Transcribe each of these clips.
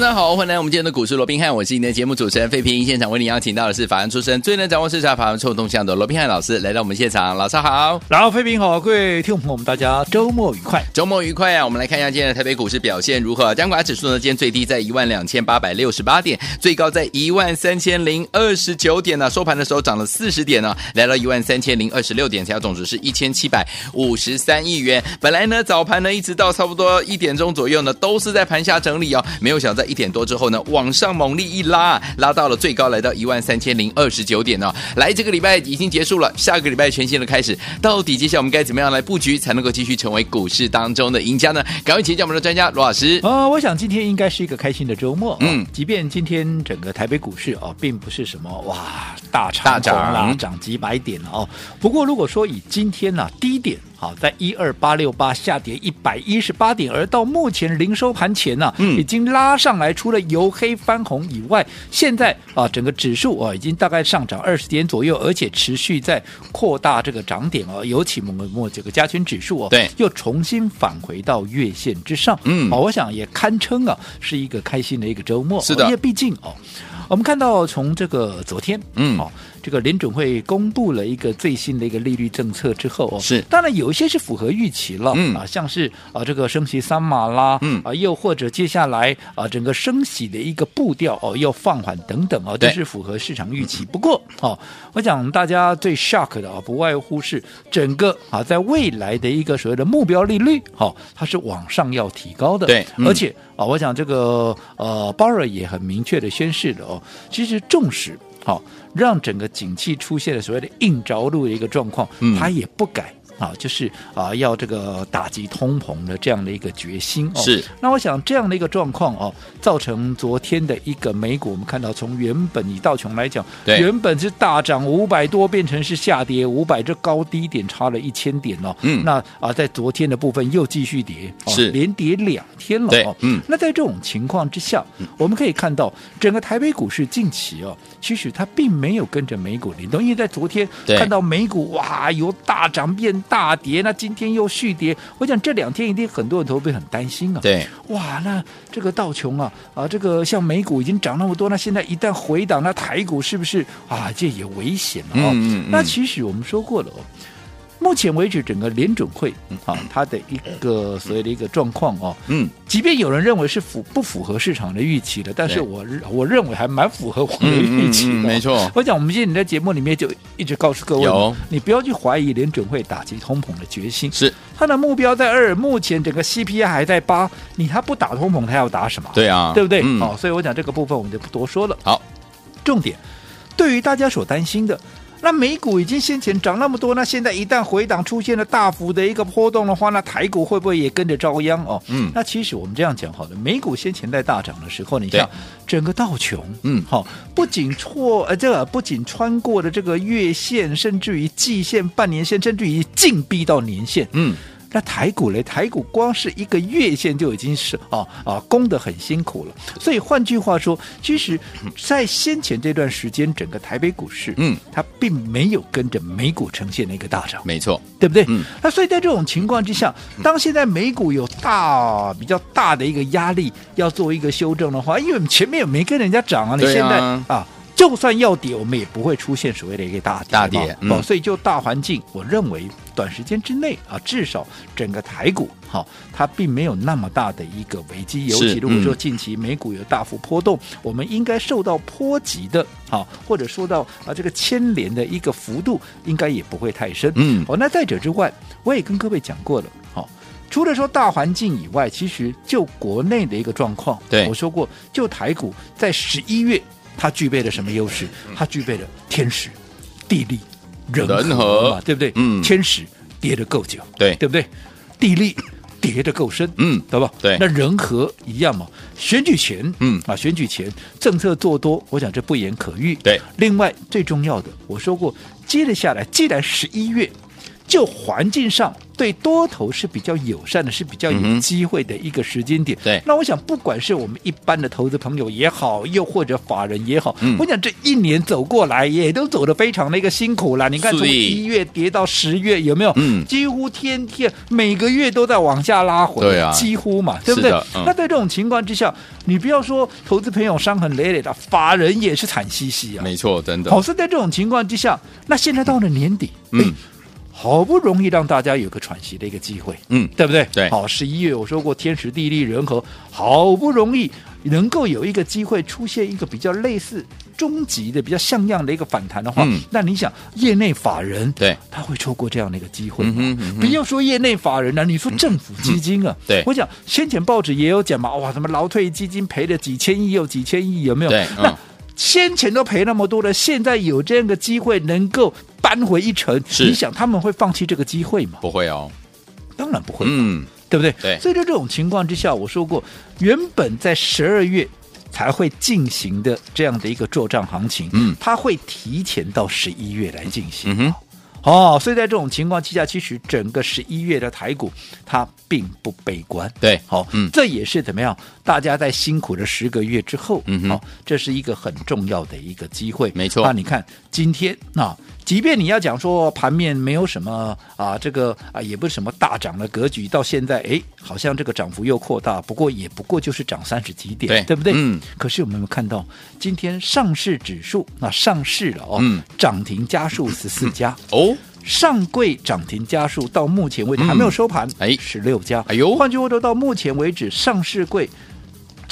大家好，欢迎来到我们今天的股市罗宾汉，我是你的节目主持人费平。现场为你邀请到的是法案出身、最能掌握市场法案臭动向的罗宾汉老师来到我们现场，老师好，然后费平好，各位听众朋友们，大家周末愉快，周末愉快啊！我们来看一下今天的台北股市表现如何？加权指数呢，今天最低在一万两千八百六十八点，最高在一万三千零二十九点呢、啊。收盘的时候涨了四十点呢、啊，来到一万三千零二十六点，成交总值是一千七百五十三亿元。本来呢，早盘呢一直到差不多一点钟左右呢，都是在盘下整理哦，没有想在在一点多之后呢。往上猛力一拉，拉到了最高，来到一万三千零二十九点呢、哦。来，这个礼拜已经结束了，下个礼拜全新的开始。到底接下来我们该怎么样来布局，才能够继续成为股市当中的赢家呢？赶快请教我们的专家罗老师。呃，我想今天应该是一个开心的周末。嗯，即便今天整个台北股市啊、哦，并不是什么哇大涨大涨啦，涨几百点哦。不过如果说以今天呢、啊、低点。好，在一二八六八下跌一百一十八点，而到目前零收盘前呢、啊，嗯，已经拉上来，除了由黑翻红以外，现在啊，整个指数啊，已经大概上涨二十点左右，而且持续在扩大这个涨点啊，尤其某某这个加权指数哦、啊，对，又重新返回到月线之上，嗯，好，我想也堪称啊，是一个开心的一个周末，是的，因为毕竟哦，我们看到从这个昨天，嗯，好。这个联准会公布了一个最新的一个利率政策之后哦，是。当然有一些是符合预期了，嗯。啊，像是啊这个升息三码啦，嗯。啊，又或者接下来啊整个升息的一个步调哦要放缓等等哦，都是符合市场预期。不过哦，我想大家最 shock 的啊，不外乎是整个啊在未来的一个所谓的目标利率，哦，它是往上要提高的，对，而且啊，我想这个呃鲍尔也很明确的宣示了哦，其实重视好。让整个景气出现了所谓的硬着陆的一个状况，嗯，他也不改。啊，就是啊，要这个打击通膨的这样的一个决心哦。是，那我想这样的一个状况哦，造成昨天的一个美股，我们看到从原本以道琼来讲，对，原本是大涨五百多，变成是下跌五百，这高低点差了一千点哦。嗯，那啊，在昨天的部分又继续跌，是、哦、连跌两天了哦。嗯，那在这种情况之下，我们可以看到整个台北股市近期哦，其实它并没有跟着美股联动，因为在昨天看到美股哇由大涨变。大跌，那今天又续跌，我想这两天一定很多人都会很担心啊。对，哇，那这个道琼啊，啊，这个像美股已经涨那么多，那现在一旦回档，那台股是不是啊，这也危险了啊？嗯嗯嗯。那其实我们说过了哦。目前为止，整个联准会啊，它的一个所谓的一个状况哦，嗯，即便有人认为是符不符合市场的预期的，但是我我认为还蛮符合我的预期的。没错，我讲我们今天你在节目里面就一直告诉各位，你不要去怀疑联准会打击通膨的决心，是它的目标在二，目前整个 CPI 还在八，你还不打通膨，它要打什么？对啊，对不对？好，所以我讲这个部分我们就不多说了。好，重点对于大家所担心的。那美股已经先前涨那么多，那现在一旦回档出现了大幅的一个波动的话，那台股会不会也跟着遭殃哦？嗯，那其实我们这样讲好了，美股先前在大涨的时候，你像整个道琼，嗯，好，不仅错呃，这个不仅穿过了这个月线，甚至于季线、半年线，甚至于进逼到年线，嗯。那台股嘞，台股光是一个月线就已经是啊啊攻得很辛苦了。所以换句话说，其实，在先前这段时间，整个台北股市，嗯，它并没有跟着美股呈现那个大涨，没错，对不对？嗯。那所以在这种情况之下，当现在美股有大比较大的一个压力要做一个修正的话，因为前面也没跟人家涨啊，你现在啊。啊就算要跌，我们也不会出现所谓的一个大跌。大跌，嗯，所以就大环境，我认为短时间之内啊，至少整个台股哈、啊，它并没有那么大的一个危机。尤其如果说近期美股有大幅波动，嗯、我们应该受到波及的啊，或者说到啊这个牵连的一个幅度，应该也不会太深。嗯，哦，那再者之外，我也跟各位讲过了，好、啊，除了说大环境以外，其实就国内的一个状况，对我说过，就台股在十一月。它具备了什么优势？它具备了天时、地利、人和嘛，对不对？嗯，天时跌得够久，对，对不对？地利跌得够深，嗯，对吧？对那人和一样嘛，选举前，嗯啊，选举前政策做多，我想这不言可喻。对，另外最重要的，我说过，接着下来，既然十一月。就环境上对多头是比较友善的，是比较有机会的一个时间点。嗯、对，那我想，不管是我们一般的投资朋友也好，又或者法人也好，嗯、我想这一年走过来也都走得非常的一个辛苦了。你看，从一月跌到十月，有没有？嗯，几乎天天每个月都在往下拉回。对啊，几乎嘛，对不对？嗯、那在这种情况之下，你不要说投资朋友伤痕累累的，法人也是惨兮兮啊。没错，真的。好，是在这种情况之下，那现在到了年底，嗯。好不容易让大家有个喘息的一个机会，嗯，对不对？对，好，十一月我说过天时地利人和，好不容易能够有一个机会出现一个比较类似终极的、比较像样的一个反弹的话，嗯、那你想，业内法人对。他会错过这样的一个机会吗？嗯嗯、不要说业内法人了、啊，你说政府基金啊，嗯、对，我讲先前报纸也有讲嘛，哇，什么劳退基金赔了几千亿又几千亿，有没有？对，嗯、那先前都赔那么多了，现在有这样的机会能够。扳回一城，你想他们会放弃这个机会吗？不会哦，当然不会。嗯，对不对？对。所以在这种情况之下，我说过，原本在十二月才会进行的这样的一个做账行情，嗯，它会提前到十一月来进行。哦，所以在这种情况之下，其实整个十一月的台股它并不悲观。对，好，嗯，这也是怎么样？大家在辛苦了十个月之后，嗯好，这是一个很重要的一个机会。没错。那你看今天啊。即便你要讲说盘面没有什么啊，这个啊也不是什么大涨的格局，到现在哎，好像这个涨幅又扩大，不过也不过就是涨三十几点，对，对不对？嗯。可是我们有没有看到今天上市指数那上市了哦，嗯，涨停家数十四家哦，上柜涨停家数到目前为止还没有收盘，哎，十六家，哎呦，换句话说，到目前为止上市柜。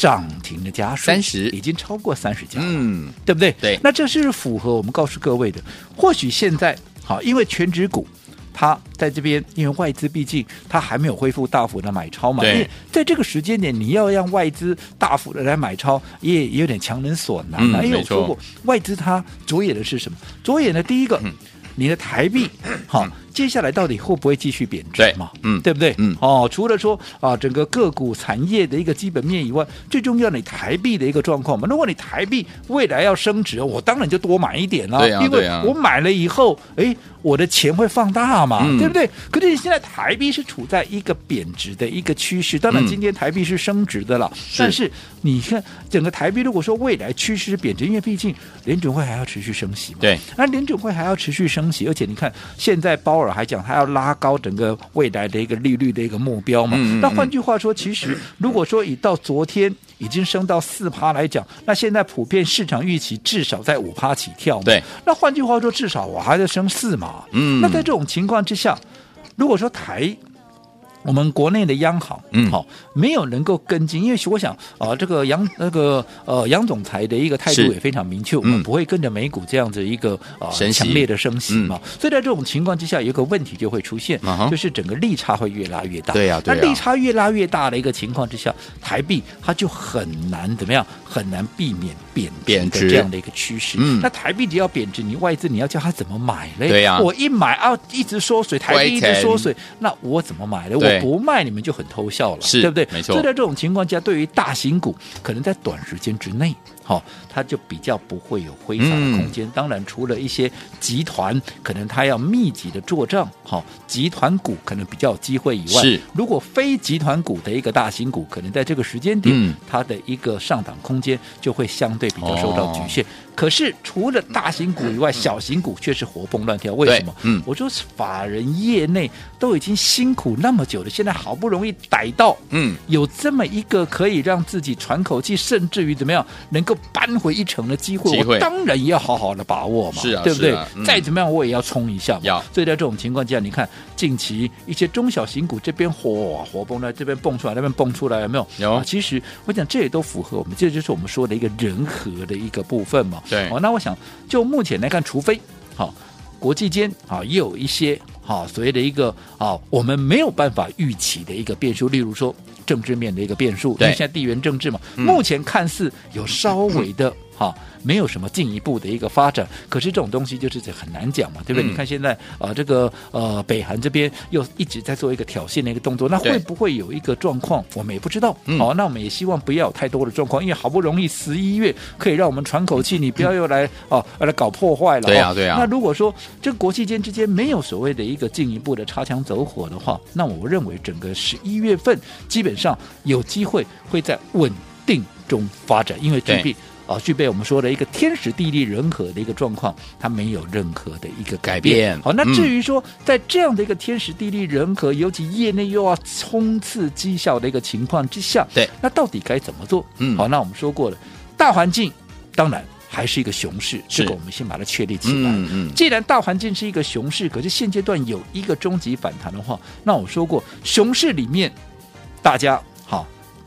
涨停的家数三十已经超过三十家，嗯，对不对？对，那这是符合我们告诉各位的。或许现在好，因为全职股它在这边，因为外资毕竟它还没有恢复大幅的买超嘛，对，在这个时间点，你要让外资大幅的来买超，也也有点强人所难啊。嗯、因为我说过，外资它着眼的是什么？着眼的第一个，嗯、你的台币好。嗯接下来到底会不会继续贬值嘛？嗯，对不对？嗯，哦，除了说啊，整个个股产业的一个基本面以外，最重要你台币的一个状况嘛。如果你台币未来要升值，我当然就多买一点了，对啊，因为我买了以后，哎，我的钱会放大嘛，嗯、对不对？可是你现在台币是处在一个贬值的一个趋势，当然今天台币是升值的了，嗯、但是你看整个台币，如果说未来趋势贬值，因为毕竟联准会还要持续升息嘛，对，那联准会还要持续升息，而且你看现在包尔还讲他要拉高整个未来的一个利率的一个目标嘛，嗯嗯嗯，那换句话说，其实如果说以到昨天已经升到四趴来讲，那现在普遍市场预期至少在五趴起跳嘛，对，那换句话说，至少我还在升四嘛，嗯，那在这种情况之下，如果说台。我们国内的央行，嗯，好，没有能够跟进，因为我想啊、呃，这个杨那个呃杨总裁的一个态度也非常明确，我们不会跟着美股这样子一个啊、呃、强烈的升息嘛、嗯，所以在这种情况之下，有一个问题就会出现，嗯、就是整个利差会越拉越大，对呀，那利差越拉越大的一个情况之下，台币它就很难怎么样，很难避免贬值的这样的一个趋势。嗯，那台币只要贬值，你外资你要叫他怎么买嘞？对呀、啊，我一买啊，一直缩水，台币一直缩水，那我怎么买嘞？我不卖你们就很偷笑了，对不对？没错。所以在这种情况下，对于大型股，可能在短时间之内，好、哦，它就比较不会有挥洒的空间、嗯。当然，除了一些集团，可能它要密集的做账，好、哦，集团股可能比较有机会以外，是。如果非集团股的一个大型股，可能在这个时间点，嗯、它的一个上档空间就会相对比较受到局限。哦可是除了大型股以外，小型股却是活蹦乱跳。为什么？嗯，我说法人业内都已经辛苦那么久了，现在好不容易逮到，嗯，有这么一个可以让自己喘口气，甚至于怎么样能够扳回一城的机会，我当然也要好好的把握嘛，是啊，对不对？啊嗯、再怎么样我也要冲一下嘛。所以在这种情况下，你看近期一些中小型股这边火活蹦乱，这边蹦出来，那边蹦出来，有没有？有。啊、其实我讲这也都符合我们，这就是我们说的一个人和的一个部分嘛。对。哦，那我想。就目前来看，除非好国际间啊也有一些好所谓的一个啊我们没有办法预期的一个变数，例如说政治面的一个变数，因为现在地缘政治嘛，目前看似有稍微的哈，没有什么进一步的一个发展。可是这种东西就是很难讲嘛，对不对？嗯、你看现在啊、呃，这个呃，北韩这边又一直在做一个挑衅的一个动作，那会不会有一个状况？我们也不知道。好、嗯哦，那我们也希望不要有太多的状况，因为好不容易十一月可以让我们喘口气，你不要又来哦来搞破坏了。对啊，对啊。那如果说这个国际间之间没有所谓的一个进一步的擦枪走火的话，那我认为整个十一月份基本上有机会会在稳定中发展，因为具备啊具备我们说的一个天时地利人和的一个状况，它没有任何的一个改变。好，那至于说在这样的一个天时地利人和，尤其业内又要冲刺绩效的一个情况之下，对，那到底该怎么做？嗯，好，那我们说过了，大环境当然还是一个熊市，这个我们先把它确立起来。嗯嗯，既然大环境是一个熊市，可是现阶段有一个终极反弹的话，那我说过，熊市里面大家。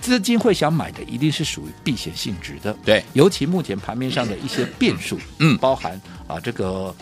资金会想买的一定是属于避险性质的，对，尤其目前盘面上的一些变数，嗯，包含啊这个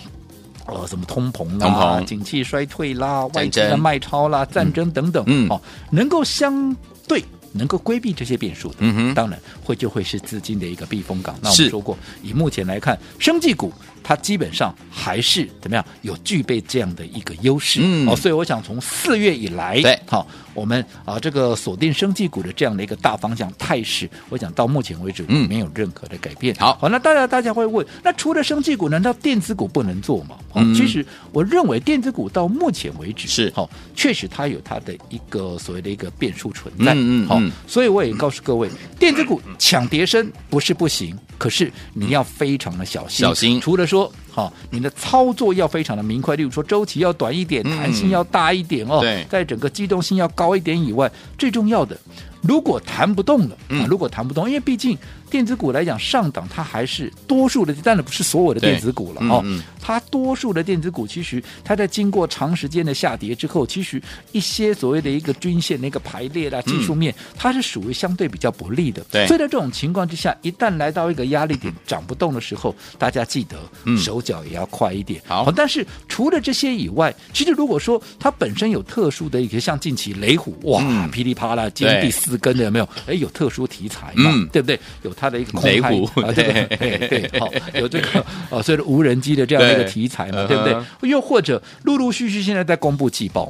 呃什么通膨啦、啊、景气衰退啦、外资的卖超啦、战争等等，嗯，哦，能够相对能够规避这些变数的，嗯哼，当然会就会是资金的一个避风港。那我们说过，以目前来看，生技股它基本上还是怎么样，有具备这样的一个优势，嗯，哦，所以我想从四月以来，对，好。我们啊，这个锁定生技股的这样的一个大方向态势，我讲到目前为止没有任何的改变。嗯、好，好，那大家大家会问，那除了生技股，难道电子股不能做吗？嗯、其实我认为电子股到目前为止是好，确实它有它的一个所谓的一个变数存在。嗯嗯，好，所以我也告诉各位，电子股抢跌升不是不行，可是你要非常的小心。小心，除了说。好，你的操作要非常的明快，例如说周期要短一点，弹性要大一点哦。对，在整个机动性要高一点以外，最重要的，如果弹不动了啊，如果弹不动，因为毕竟。电子股来讲，上档它还是多数的，当然不是所有的电子股了哦。它多数的电子股，其实它在经过长时间的下跌之后，其实一些所谓的一个均线的一个排列啦、技术面，嗯、它是属于相对比较不利的。对，所以在这种情况之下，一旦来到一个压力点涨不动的时候，大家记得手脚也要快一点。好、嗯，但是除了这些以外，其实如果说它本身有特殊的一些，像近期雷虎哇、嗯、噼里啪啦，今天第四根的有没有？哎，有特殊题材嘛？嗯、对不对？有。它的一个雷虎啊，对对对，好，有这个哦，所谓的无人机的这样的一个题材嘛，对不对？又或者陆陆续续现在在公布季报，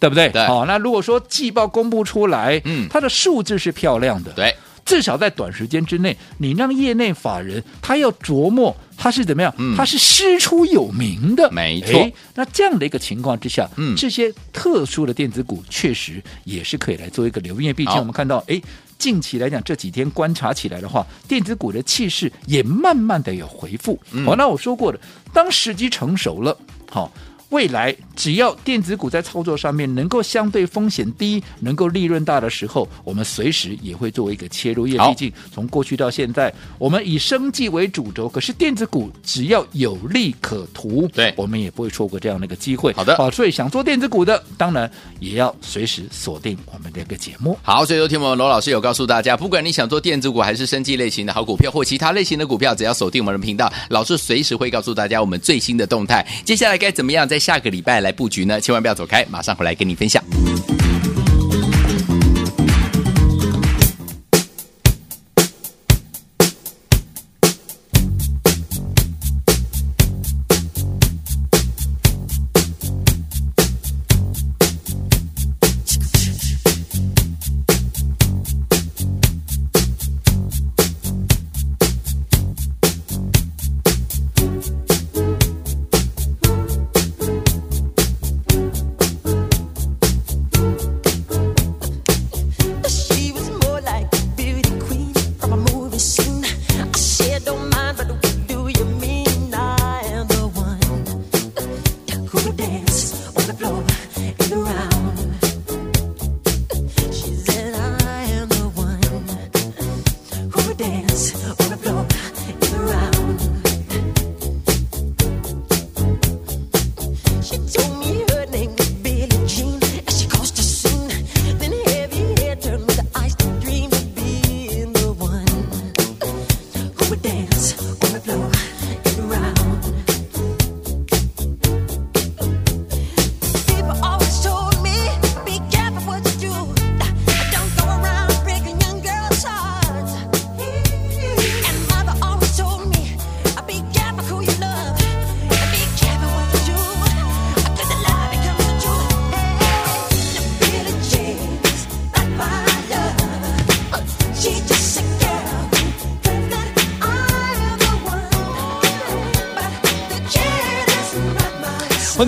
对不对？好，那如果说季报公布出来，嗯，它的数字是漂亮的，对，至少在短时间之内，你让业内法人他要琢磨他是怎么样，他是师出有名的，没错。那这样的一个情况之下，嗯，这些特殊的电子股确实也是可以来做一个留意，因为毕竟我们看到，哎。近期来讲，这几天观察起来的话，电子股的气势也慢慢的有回复。好、嗯哦，那我说过的，当时机成熟了，好、哦。未来只要电子股在操作上面能够相对风险低、能够利润大的时候，我们随时也会作为一个切入。因为毕竟从过去到现在，我们以生计为主轴，可是电子股只要有利可图，对，我们也不会错过这样的一个机会。好的，好，所以想做电子股的，当然也要随时锁定我们的一个节目。好，所以昨天我们罗老师有告诉大家，不管你想做电子股还是生计类型的好股票，或其他类型的股票，只要锁定我们的频道，老师随时会告诉大家我们最新的动态。接下来该怎么样在下个礼拜来布局呢？千万不要走开，马上回来跟你分享。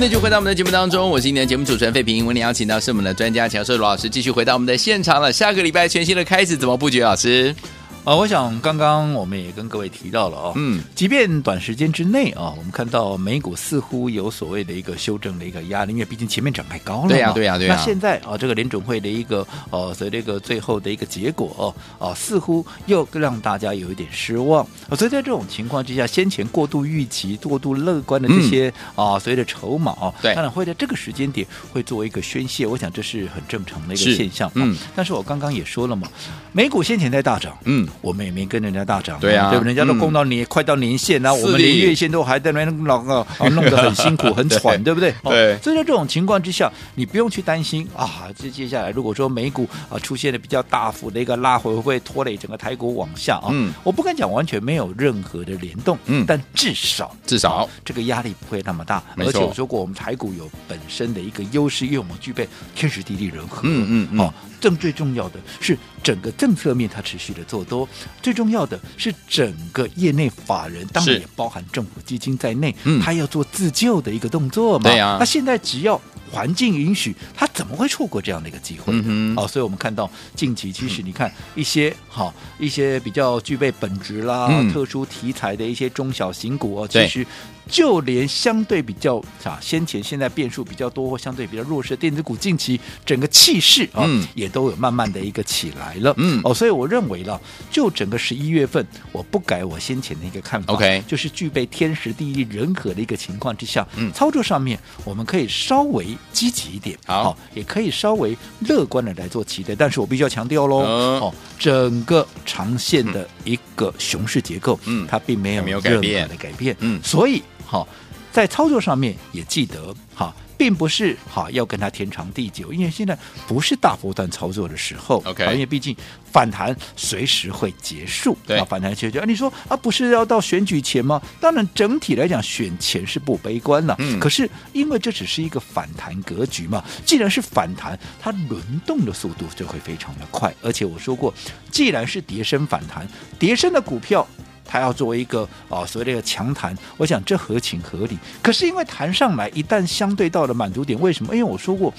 欢迎继续回到我们的节目当中，我是今天的节目主持人费平。我们邀请到是我们的专家强势罗老师，继续回到我们的现场了。下个礼拜全新的开始，怎么布局？老师？啊，我想刚刚我们也跟各位提到了哦，嗯，即便短时间之内啊，我们看到美股似乎有所谓的一个修正的一个压力，因为毕竟前面涨太高了嘛，对呀、啊，对呀、啊，对呀、啊。那现在啊，这个联准会的一个呃，所以这个最后的一个结果哦，啊，似乎又让大家有一点失望啊，所以在这种情况之下，先前过度预期、过度乐观的这些、嗯、啊，所谓的筹码啊，对，当然会在这个时间点会作为一个宣泄，我想这是很正常的一个现象，嗯。但是我刚刚也说了嘛，美股先前在大涨，嗯，我们也没跟。人家大涨，对啊，对不？人家都攻到年、嗯、快到年线了，我们连月线都还在那边老个啊，弄得很 辛苦很喘，对，对不对？对、哦。所以在这种情况之下，你不用去担心啊。这接下来如果说美股啊出现了比较大幅的一个拉回，会不会拖累整个台股往下啊？嗯。我不敢讲完全没有任何的联动，嗯，但至少至少、啊、这个压力不会那么大。而且我说过，我们台股有本身的一个优势，因为我们具备天时地利人和。嗯嗯嗯。哦，正最重要的是整个政策面它持续的做多，最重要的是整。个业内法人，当然也包含政府基金在内，他要做自救的一个动作嘛。对呀，那现在只要环境允许，他怎么会错过这样的一个机会？嗯哦，所以我们看到近期，其实你看一些好一些比较具备本质啦、特殊题材的一些中小型股哦，其实。就连相对比较啊，先前现在变数比较多或相对比较弱势的电子股，近期整个气势啊，嗯、也都有慢慢的一个起来了。嗯，哦，所以我认为了，就整个十一月份，我不改我先前的一个看法。OK，就是具备天时地利人和的一个情况之下，嗯，操作上面我们可以稍微积极一点，好、哦，也可以稍微乐观的来做期待。但是我必须要强调喽，嗯、哦，整个长线的一个熊市结构，嗯，它并没有任何的改变，嗯，所以。好，在操作上面也记得，哈，并不是哈要跟他天长地久，因为现在不是大波段操作的时候。OK，因为毕竟反弹随时会结束。对，反弹结束啊，你说啊，不是要到选举前吗？当然，整体来讲，选前是不悲观了。嗯，可是因为这只是一个反弹格局嘛，既然是反弹，它轮动的速度就会非常的快。而且我说过，既然是跌升反弹，跌升的股票。它要作为一个啊、哦、所谓的一个强弹，我想这合情合理。可是因为弹上来，一旦相对到了满足点，为什么？因为我说过，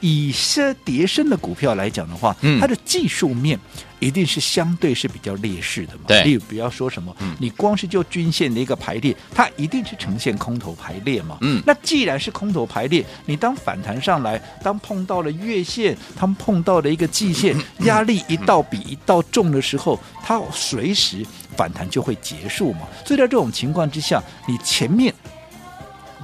以些跌深的股票来讲的话，嗯、它的技术面一定是相对是比较劣势的嘛。对，例如不要说什么，嗯、你光是就均线的一个排列，它一定是呈现空头排列嘛。嗯，那既然是空头排列，你当反弹上来，当碰到了月线，他们碰到了一个季线，压力一道比一道重的时候，它随时。反弹就会结束嘛，所以在这种情况之下，你前面。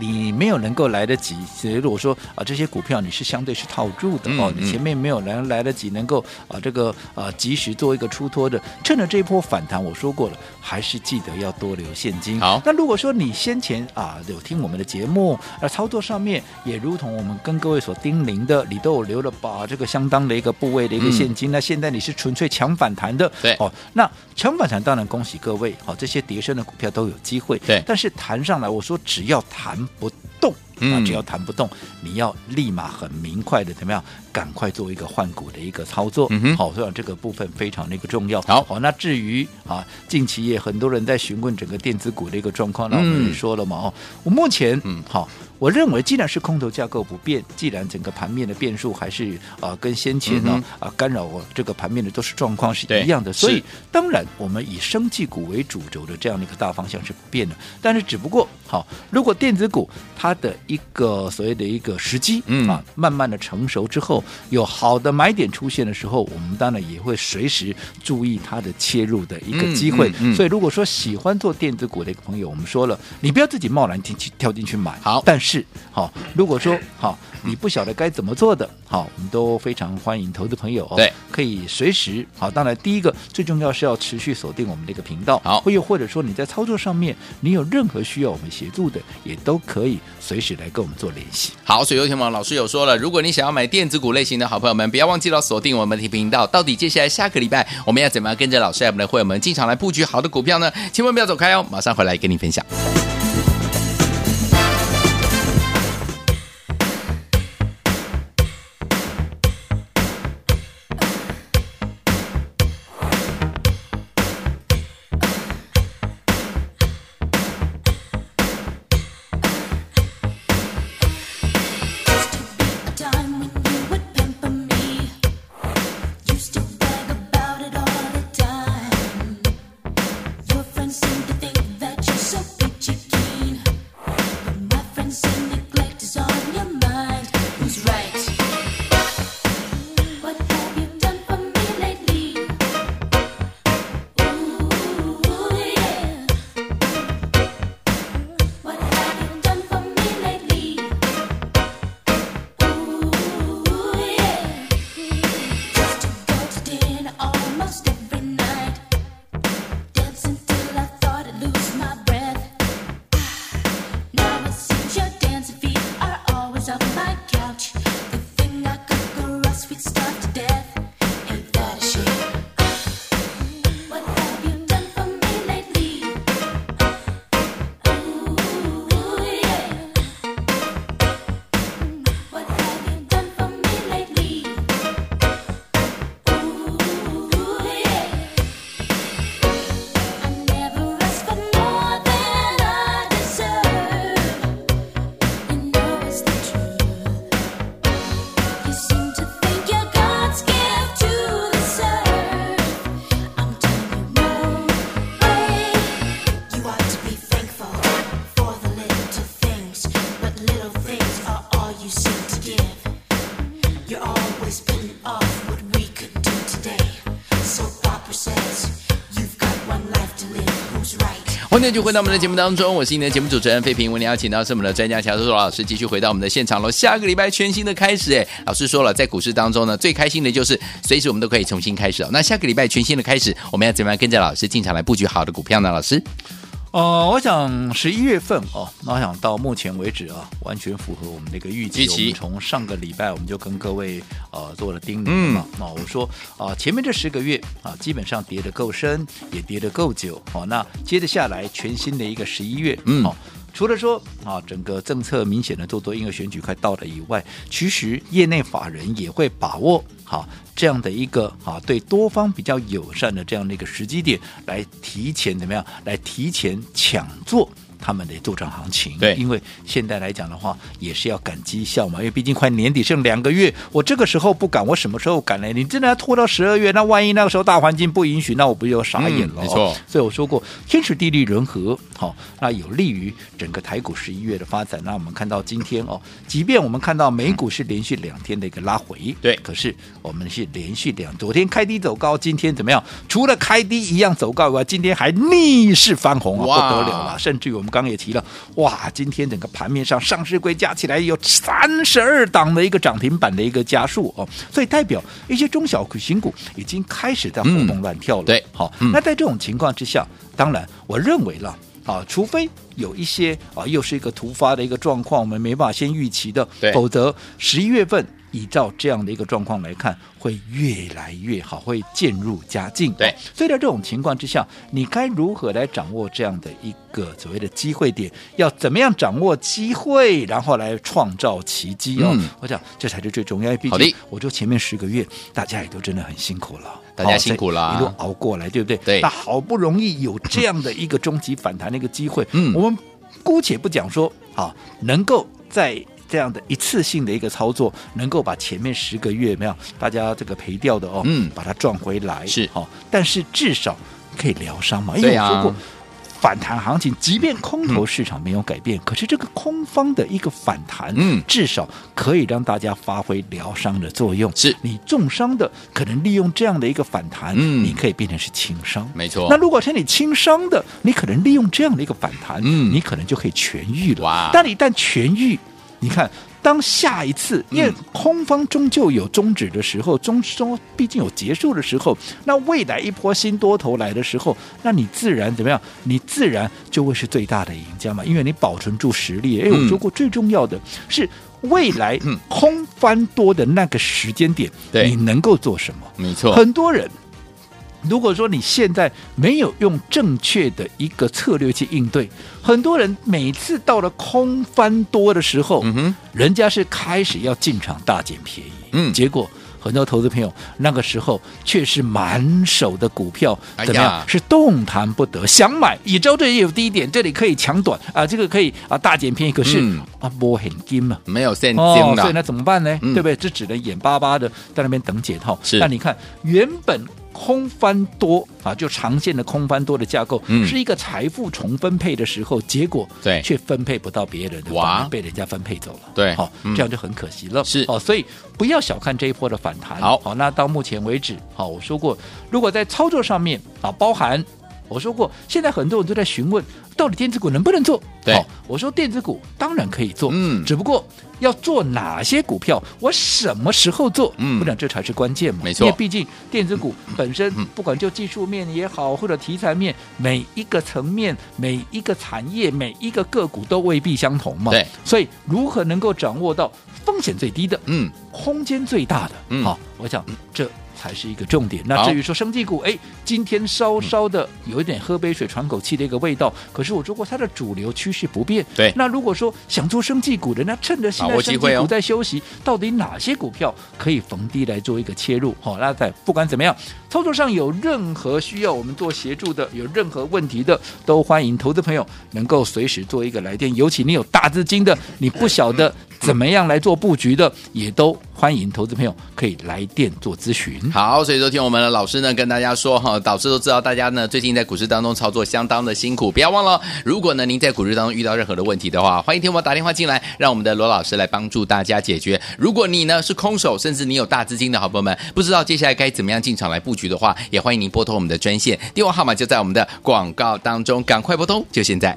你没有能够来得及，所以如果说啊这些股票你是相对是套住的、嗯、哦，你前面没有来来得及能够啊这个啊及时做一个出脱的，趁着这一波反弹，我说过了，还是记得要多留现金。好，那如果说你先前啊有听我们的节目，而操作上面也如同我们跟各位所叮咛的，你都有留了把这个相当的一个部位的一个现金，嗯、那现在你是纯粹抢反弹的，对。哦，那抢反弹当然恭喜各位，好、哦、这些跌升的股票都有机会，对，但是谈上来，我说只要弹。不动，那只要弹不动，你要立马很明快的怎么样？赶快做一个换股的一个操作。嗯、好，所以这个部分非常的一个重要。好，好，那至于啊，近期也很多人在询问整个电子股的一个状况，那我们也说了嘛，哦，我目前嗯，好。我认为，既然是空头架构不变，既然整个盘面的变数还是啊、呃、跟先前呢啊、呃、干扰我这个盘面的都是状况是一样的，所以当然我们以生技股为主轴的这样的一个大方向是不变的。但是只不过好，如果电子股它的一个所谓的一个时机啊慢慢的成熟之后，有好的买点出现的时候，我们当然也会随时注意它的切入的一个机会。所以如果说喜欢做电子股的一个朋友，我们说了，你不要自己贸然进去跳进去买，好，但是。是好，如果说好，你不晓得该怎么做的，好，我们都非常欢迎投资朋友，对，可以随时好。当然，第一个最重要是要持续锁定我们这个频道，好，或又或者说你在操作上面你有任何需要我们协助的，也都可以随时来跟我们做联系。好，所以有天王老师有说了，如果你想要买电子股类型的好朋友们，不要忘记了锁定我们的频道。到底接下来下个礼拜我们要怎么样跟着老师我们的会员们进场来布局好的股票呢？千万不要走开哦，马上回来跟你分享。继续回到我们的节目当中，我是你的节目主持人费平。为您邀请到是我们的专家乔叔叔老师，继续回到我们的现场喽。下个礼拜全新的开始，哎，老师说了，在股市当中呢，最开心的就是随时我们都可以重新开始哦。那下个礼拜全新的开始，我们要怎么样跟着老师进场来布局好的股票呢？老师？呃，我想十一月份哦，那我想到目前为止啊，完全符合我们的一个预期。预期。我们从上个礼拜我们就跟各位呃做了叮咛嘛，那、嗯、我说啊、呃，前面这十个月啊，基本上跌得够深，也跌得够久。好、哦，那接着下来全新的一个十一月，嗯，除了说啊，整个政策明显的做多，因为选举快到了以外，其实业内法人也会把握好。这样的一个啊，对多方比较友善的这样的一个时机点，来提前怎么样？来提前抢做。他们的做涨行情，对，因为现在来讲的话，也是要赶绩效嘛，因为毕竟快年底剩两个月，我这个时候不赶，我什么时候赶呢？你真的要拖到十二月，那万一那个时候大环境不允许，那我不就傻眼了？嗯、没错，所以我说过，天时地利人和，好、哦，那有利于整个台股十一月的发展。那我们看到今天哦，即便我们看到美股是连续两天的一个拉回，对、嗯，可是我们是连续两，昨天开低走高，今天怎么样？除了开低一样走高以外，今天还逆势翻红啊，不得了了，甚至于我们刚刚也提了。哇，今天整个盘面上上市柜加起来有三十二档的一个涨停板的一个家数哦，所以代表一些中小型股已经开始在活蹦乱跳了。嗯、对，好，那在这种情况之下，当然我认为了啊，除非有一些啊又是一个突发的一个状况，我们没办法先预期的，否则十一月份。依照这样的一个状况来看，会越来越好，会渐入佳境。对，所以在这种情况之下，你该如何来掌握这样的一个所谓的机会点？要怎么样掌握机会，然后来创造奇迹哦？嗯、我想这才是最重要。毕竟，我说前面十个月大家也都真的很辛苦了，大家辛苦了，一路熬过来，对不对？对。那好不容易有这样的一个终极反弹的一个机会，嗯，我们姑且不讲说啊，能够在。这样的一次性的一个操作，能够把前面十个月没有大家这个赔掉的哦，嗯，把它赚回来是好、哦，但是至少可以疗伤嘛。因为我说过，反弹行情，即便空头市场没有改变，嗯、可是这个空方的一个反弹，嗯，至少可以让大家发挥疗伤的作用。是你重伤的，可能利用这样的一个反弹，嗯，你可以变成是轻伤，没错。那如果是你轻伤的，你可能利用这样的一个反弹，嗯，你可能就可以痊愈了。哇！但你一旦痊愈。你看，当下一次，因为空方终究有终止的时候，终终毕竟有结束的时候，那未来一波新多头来的时候，那你自然怎么样？你自然就会是最大的赢家嘛，因为你保存住实力。哎，我说过，最重要的是未来空翻多的那个时间点，你能够做什么？没错，很多人。如果说你现在没有用正确的一个策略去应对，很多人每次到了空翻多的时候，嗯哼，人家是开始要进场大捡便宜，嗯，结果很多投资朋友那个时候却是满手的股票，怎么样？哎、是动弹不得，想买也知道这里有低点，这里可以抢短啊，这个可以啊大捡便宜，可是、嗯、啊摸很金嘛，没有现金、哦、所以那怎么办呢？嗯、对不对？这只能眼巴巴的在那边等解套。是，那你看原本。空翻多啊，就长线的空翻多的架构，嗯、是一个财富重分配的时候，结果对。却分配不到别人的，哇，被人家分配走了，对，好、嗯，这样就很可惜了。是。哦，所以不要小看这一波的反弹。好，好，那到目前为止，好，我说过，如果在操作上面啊，包含我说过，现在很多人都在询问，到底电子股能不能做？对，我说电子股当然可以做，嗯，只不过。要做哪些股票？我什么时候做？嗯，我想这才是关键嘛。没错，因为毕竟电子股本身，不管就技术面也好，或者题材面，每一个层面、每一个产业、每一个个股都未必相同嘛。对，所以如何能够掌握到风险最低的，嗯，空间最大的，嗯，好，我想这。才是一个重点。那至于说生技股，哎，今天稍稍的有一点喝杯水喘口气的一个味道。可是我说过，它的主流趋势不变。对。那如果说想做生技股的，那趁着现在生技股在休息，到底哪些股票可以逢低来做一个切入？好，那在不管怎么样，操作上有任何需要我们做协助的，有任何问题的，都欢迎投资朋友能够随时做一个来电。尤其你有大资金的，你不晓得。怎么样来做布局的，也都欢迎投资朋友可以来电做咨询。好，所以昨天我们的老师呢跟大家说哈，导师都知道大家呢最近在股市当中操作相当的辛苦，不要忘了，如果呢您在股市当中遇到任何的问题的话，欢迎听我打电话进来，让我们的罗老师来帮助大家解决。如果你呢是空手，甚至你有大资金的好朋友们，不知道接下来该怎么样进场来布局的话，也欢迎您拨通我们的专线，电话号码就在我们的广告当中，赶快拨通，就现在。